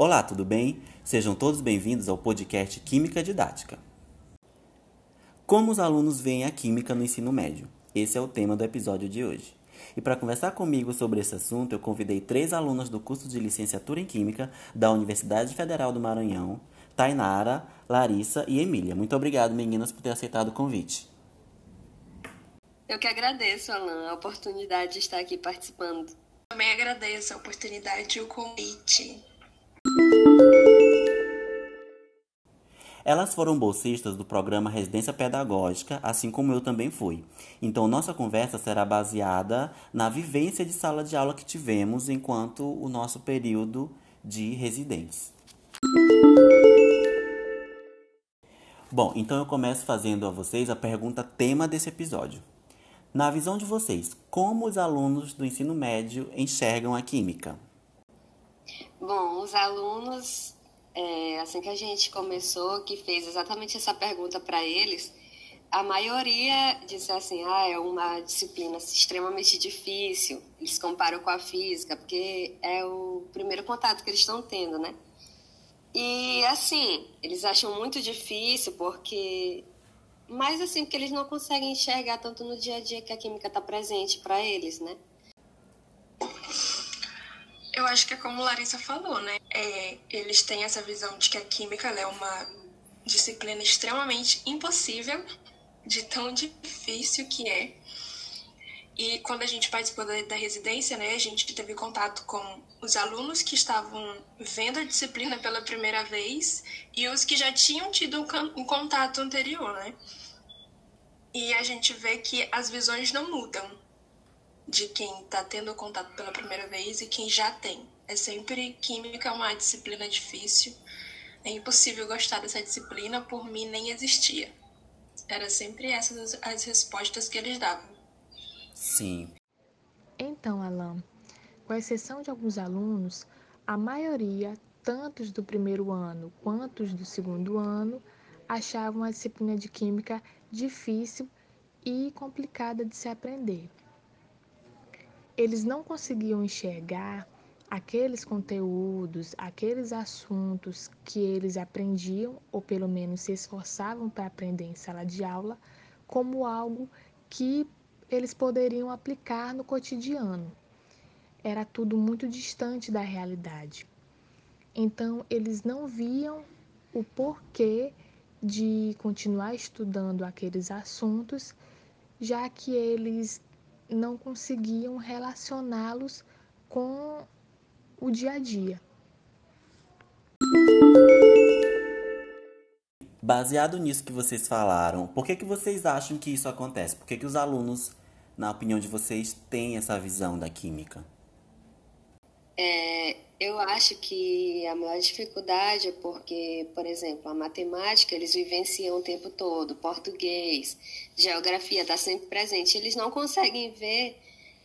Olá, tudo bem? Sejam todos bem-vindos ao podcast Química Didática. Como os alunos veem a química no ensino médio? Esse é o tema do episódio de hoje. E para conversar comigo sobre esse assunto, eu convidei três alunas do curso de licenciatura em Química da Universidade Federal do Maranhão, Tainara, Larissa e Emília. Muito obrigado, meninas, por ter aceitado o convite. Eu que agradeço, Alan, a oportunidade de estar aqui participando. Também agradeço a oportunidade e o convite. Elas foram bolsistas do programa Residência Pedagógica, assim como eu também fui. Então, nossa conversa será baseada na vivência de sala de aula que tivemos enquanto o nosso período de residentes. Bom, então eu começo fazendo a vocês a pergunta tema desse episódio. Na visão de vocês, como os alunos do ensino médio enxergam a química? Bom, os alunos, é, assim que a gente começou, que fez exatamente essa pergunta para eles, a maioria disse assim: ah, é uma disciplina extremamente difícil. Eles comparam com a física, porque é o primeiro contato que eles estão tendo, né? E assim, eles acham muito difícil porque mas assim, porque eles não conseguem enxergar tanto no dia a dia que a química está presente para eles, né? Eu acho que é como Larissa falou, né? É, eles têm essa visão de que a química é uma disciplina extremamente impossível, de tão difícil que é. E quando a gente participou da, da, residência, né, a gente teve contato com os alunos que estavam vendo a disciplina pela primeira vez e os que já tinham tido um, um contato anterior, né? E a gente vê que as visões não mudam de quem está tendo contato pela primeira vez e quem já tem. É sempre química é uma disciplina difícil. É impossível gostar dessa disciplina, por mim nem existia. Era sempre essas as respostas que eles davam. Sim. Então, Alan, com exceção de alguns alunos, a maioria, tanto do primeiro ano quanto do segundo ano, achavam a disciplina de química difícil e complicada de se aprender. Eles não conseguiam enxergar aqueles conteúdos, aqueles assuntos que eles aprendiam, ou pelo menos se esforçavam para aprender em sala de aula, como algo que eles poderiam aplicar no cotidiano. Era tudo muito distante da realidade. Então, eles não viam o porquê de continuar estudando aqueles assuntos, já que eles não conseguiam relacioná-los com o dia a dia. Baseado nisso que vocês falaram, por que, que vocês acham que isso acontece? Por que, que os alunos, na opinião de vocês, têm essa visão da química? É, eu acho que a maior dificuldade é porque, por exemplo, a matemática eles vivenciam o tempo todo, português, geografia está sempre presente. Eles não conseguem ver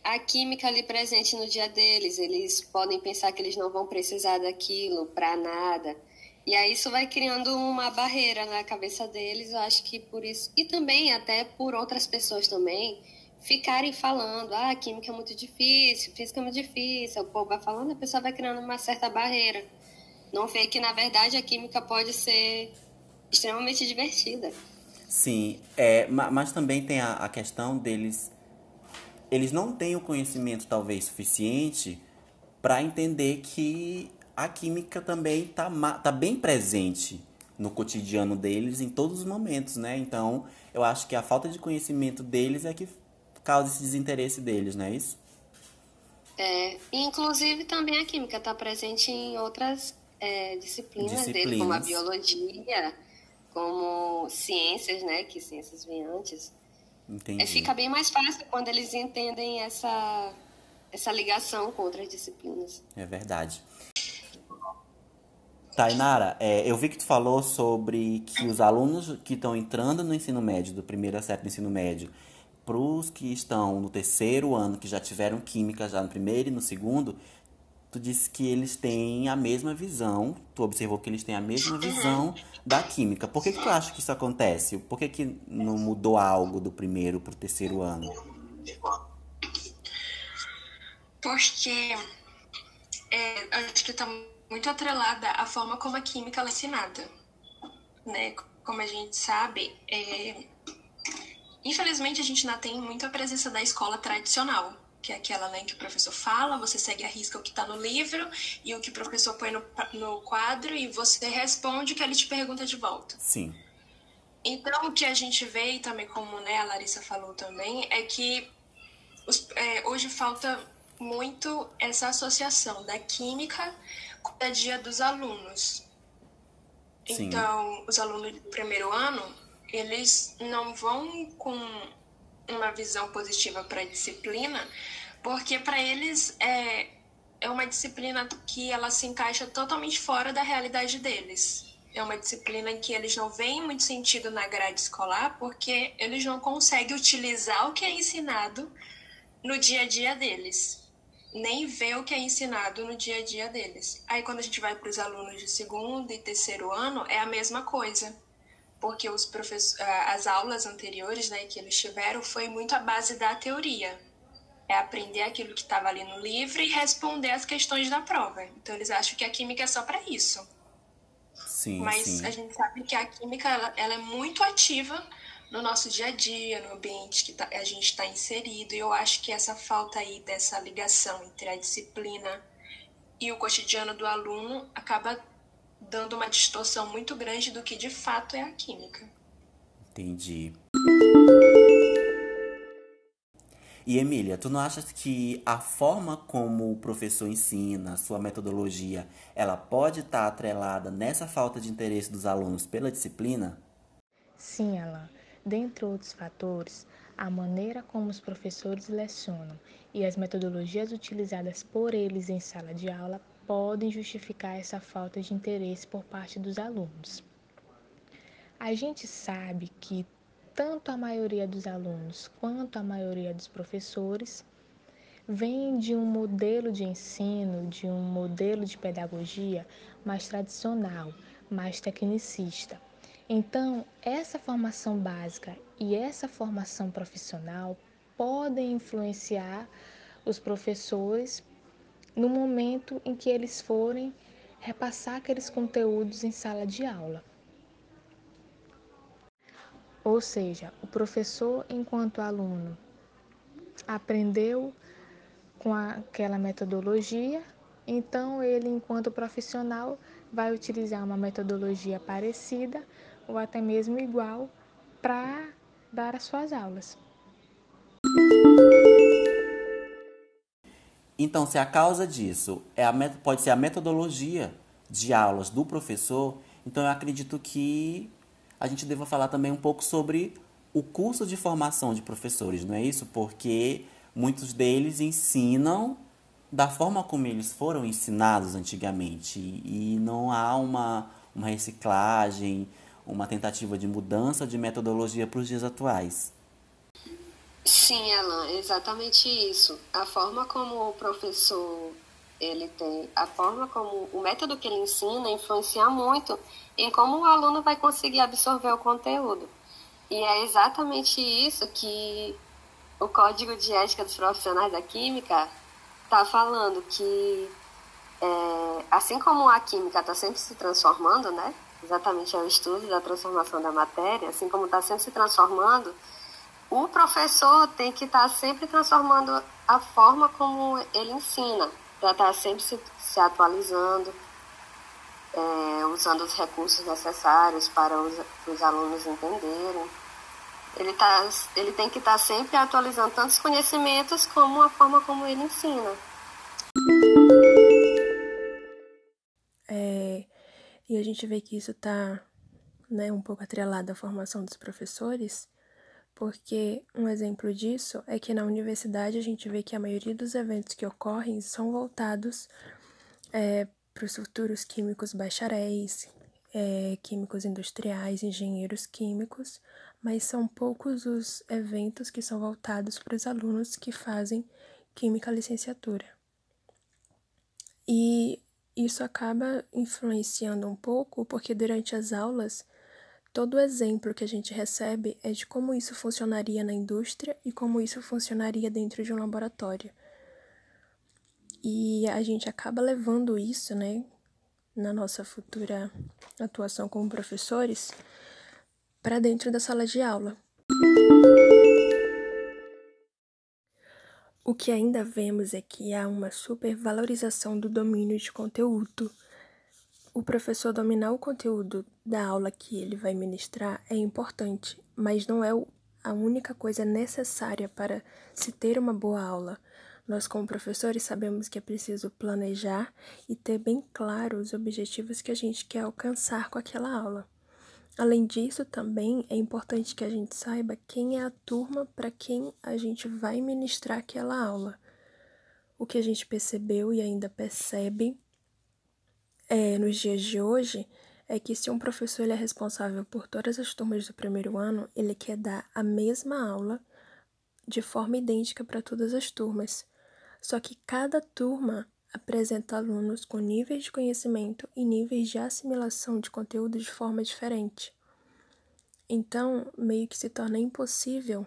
a química ali presente no dia deles. Eles podem pensar que eles não vão precisar daquilo para nada. E aí isso vai criando uma barreira na cabeça deles, eu acho que por isso, e também até por outras pessoas também, ficarem falando, ah, química é muito difícil, física é muito difícil, o povo vai falando, a pessoa vai criando uma certa barreira. Não vê que, na verdade, a química pode ser extremamente divertida. Sim, é, mas também tem a, a questão deles, eles não têm o conhecimento, talvez, suficiente para entender que a química também está tá bem presente no cotidiano deles em todos os momentos, né? Então, eu acho que a falta de conhecimento deles é que causa esse desinteresse deles, não é isso? É, inclusive também a química está presente em outras é, disciplinas, disciplinas dele, como a biologia, como ciências, né? Que ciências vêm antes. Entendi. É, fica bem mais fácil quando eles entendem essa, essa ligação com outras disciplinas. É verdade. Tainara, é, eu vi que tu falou sobre que os alunos que estão entrando no ensino médio, do primeiro a sétimo ensino médio, para os que estão no terceiro ano, que já tiveram química já no primeiro e no segundo, tu disse que eles têm a mesma visão, tu observou que eles têm a mesma visão da química. Por que, que tu acha que isso acontece? Por que, que não mudou algo do primeiro para o terceiro ano? Porque é, acho que está muito atrelada à forma como a química é ensinada. Né? Como a gente sabe, é... infelizmente a gente ainda tem muita presença da escola tradicional, que é aquela né, que o professor fala, você segue a risca o que está no livro e o que o professor põe no, no quadro e você responde o que ele te pergunta de volta. Sim. Então, o que a gente vê, e também como né, a Larissa falou também, é que os, é, hoje falta muito essa associação da química com o dia dos alunos. Sim. Então, os alunos do primeiro ano, eles não vão com uma visão positiva para a disciplina, porque para eles é, é uma disciplina que ela se encaixa totalmente fora da realidade deles. É uma disciplina em que eles não veem muito sentido na grade escolar, porque eles não conseguem utilizar o que é ensinado no dia a dia deles, nem ver o que é ensinado no dia a dia deles. Aí quando a gente vai para os alunos de segundo e terceiro ano, é a mesma coisa, porque os professores, as aulas anteriores, né, que eles tiveram, foi muito a base da teoria. É aprender aquilo que estava ali no livro e responder as questões da prova. Então eles acham que a química é só para isso. Sim, Mas sim. a gente sabe que a química ela, ela é muito ativa no nosso dia a dia, no ambiente que tá, a gente está inserido. E eu acho que essa falta aí dessa ligação entre a disciplina e o cotidiano do aluno acaba dando uma distorção muito grande do que de fato é a química. Entendi. E Emília, tu não achas que a forma como o professor ensina, a sua metodologia, ela pode estar atrelada nessa falta de interesse dos alunos pela disciplina? Sim, Alan. Dentre outros fatores, a maneira como os professores lecionam e as metodologias utilizadas por eles em sala de aula podem justificar essa falta de interesse por parte dos alunos. A gente sabe que tanto a maioria dos alunos quanto a maioria dos professores vem de um modelo de ensino, de um modelo de pedagogia mais tradicional, mais tecnicista. Então, essa formação básica e essa formação profissional podem influenciar os professores no momento em que eles forem repassar aqueles conteúdos em sala de aula. Ou seja, o professor, enquanto aluno, aprendeu com aquela metodologia, então ele, enquanto profissional, vai utilizar uma metodologia parecida ou até mesmo igual para dar as suas aulas. Então, se a causa disso é a, pode ser a metodologia de aulas do professor, então eu acredito que a gente deva falar também um pouco sobre o curso de formação de professores, não é isso? Porque muitos deles ensinam da forma como eles foram ensinados antigamente e não há uma, uma reciclagem, uma tentativa de mudança de metodologia para os dias atuais. Sim, Alan, exatamente isso. A forma como o professor ele tem, a forma como o método que ele ensina influencia muito em como o aluno vai conseguir absorver o conteúdo. E é exatamente isso que o Código de Ética dos Profissionais da Química está falando que é, assim como a química está sempre se transformando, né? exatamente é o estudo da transformação da matéria, assim como está sempre se transformando, o professor tem que estar tá sempre transformando a forma como ele ensina, para estar tá sempre se, se atualizando, é, usando os recursos necessários para os, os alunos entenderem. Ele, tá, ele tem que estar tá sempre atualizando tanto os conhecimentos como a forma como ele ensina. É, e a gente vê que isso está né, um pouco atrelado à formação dos professores, porque um exemplo disso é que na universidade a gente vê que a maioria dos eventos que ocorrem são voltados é, para os futuros químicos bacharéis, é, químicos industriais, engenheiros químicos, mas são poucos os eventos que são voltados para os alunos que fazem química licenciatura. E isso acaba influenciando um pouco porque durante as aulas, todo exemplo que a gente recebe é de como isso funcionaria na indústria e como isso funcionaria dentro de um laboratório. E a gente acaba levando isso, né, na nossa futura atuação como professores para dentro da sala de aula. O que ainda vemos é que há uma supervalorização do domínio de conteúdo. O professor dominar o conteúdo da aula que ele vai ministrar é importante, mas não é a única coisa necessária para se ter uma boa aula. Nós, como professores, sabemos que é preciso planejar e ter bem claro os objetivos que a gente quer alcançar com aquela aula. Além disso, também é importante que a gente saiba quem é a turma para quem a gente vai ministrar aquela aula. O que a gente percebeu e ainda percebe é, nos dias de hoje é que se um professor é responsável por todas as turmas do primeiro ano, ele quer dar a mesma aula de forma idêntica para todas as turmas. Só que cada turma apresenta alunos com níveis de conhecimento e níveis de assimilação de conteúdo de forma diferente. Então, meio que se torna impossível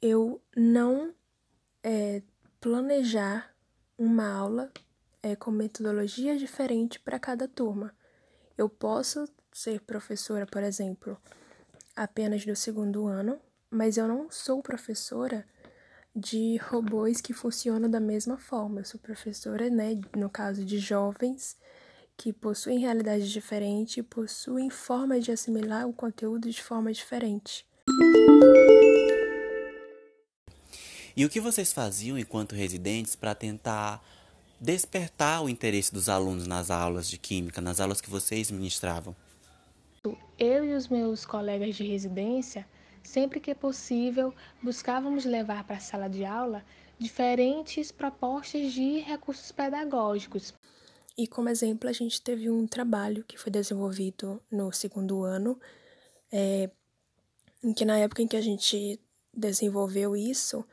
eu não é, planejar uma aula é, com metodologia diferente para cada turma. Eu posso ser professora, por exemplo, apenas do segundo ano, mas eu não sou professora de robôs que funcionam da mesma forma. Eu sou professora, né, no caso de jovens que possuem realidades diferentes e possuem formas de assimilar o conteúdo de forma diferente. E o que vocês faziam enquanto residentes para tentar despertar o interesse dos alunos nas aulas de química, nas aulas que vocês ministravam? Eu e os meus colegas de residência Sempre que possível, buscávamos levar para a sala de aula diferentes propostas de recursos pedagógicos. E como exemplo, a gente teve um trabalho que foi desenvolvido no segundo ano, é, em que na época em que a gente desenvolveu isso,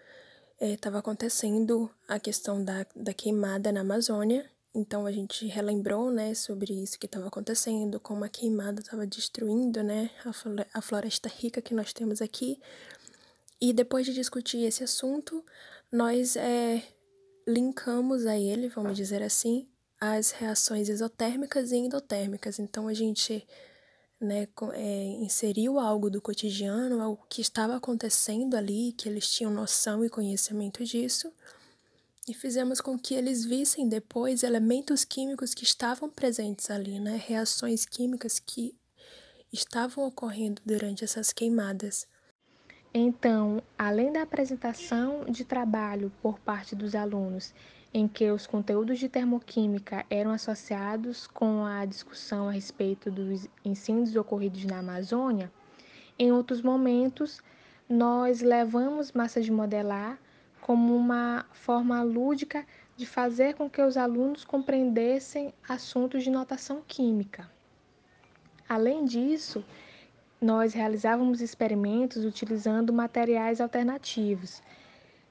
estava é, acontecendo a questão da, da queimada na Amazônia então a gente relembrou, né, sobre isso que estava acontecendo, como a queimada estava destruindo, né, a floresta rica que nós temos aqui. E depois de discutir esse assunto, nós é, linkamos a ele, vamos dizer assim, as reações exotérmicas e endotérmicas. Então a gente né, é, inseriu algo do cotidiano, algo que estava acontecendo ali, que eles tinham noção e conhecimento disso e fizemos com que eles vissem depois elementos químicos que estavam presentes ali, né? Reações químicas que estavam ocorrendo durante essas queimadas. Então, além da apresentação de trabalho por parte dos alunos, em que os conteúdos de termoquímica eram associados com a discussão a respeito dos incêndios ocorridos na Amazônia, em outros momentos nós levamos massa de modelar como uma forma lúdica de fazer com que os alunos compreendessem assuntos de notação química. Além disso, nós realizávamos experimentos utilizando materiais alternativos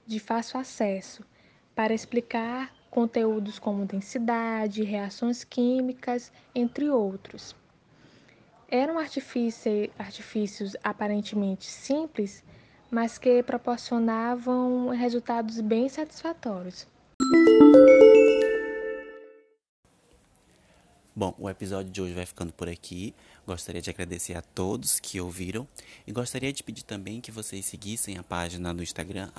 de fácil acesso para explicar conteúdos como densidade, reações químicas, entre outros. Eram artifícios aparentemente simples, mas que proporcionavam resultados bem satisfatórios. Bom, o episódio de hoje vai ficando por aqui. Gostaria de agradecer a todos que ouviram e gostaria de pedir também que vocês seguissem a página no Instagram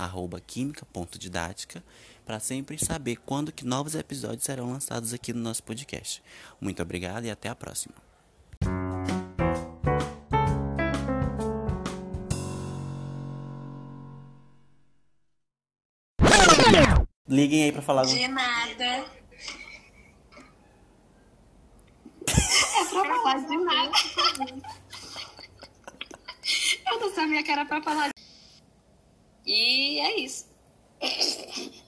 química.didática para sempre saber quando que novos episódios serão lançados aqui no nosso podcast. Muito obrigado e até a próxima. Liguem aí pra falar. De nada. pra falar de nada. Eu não sabia que era pra falar. E é isso.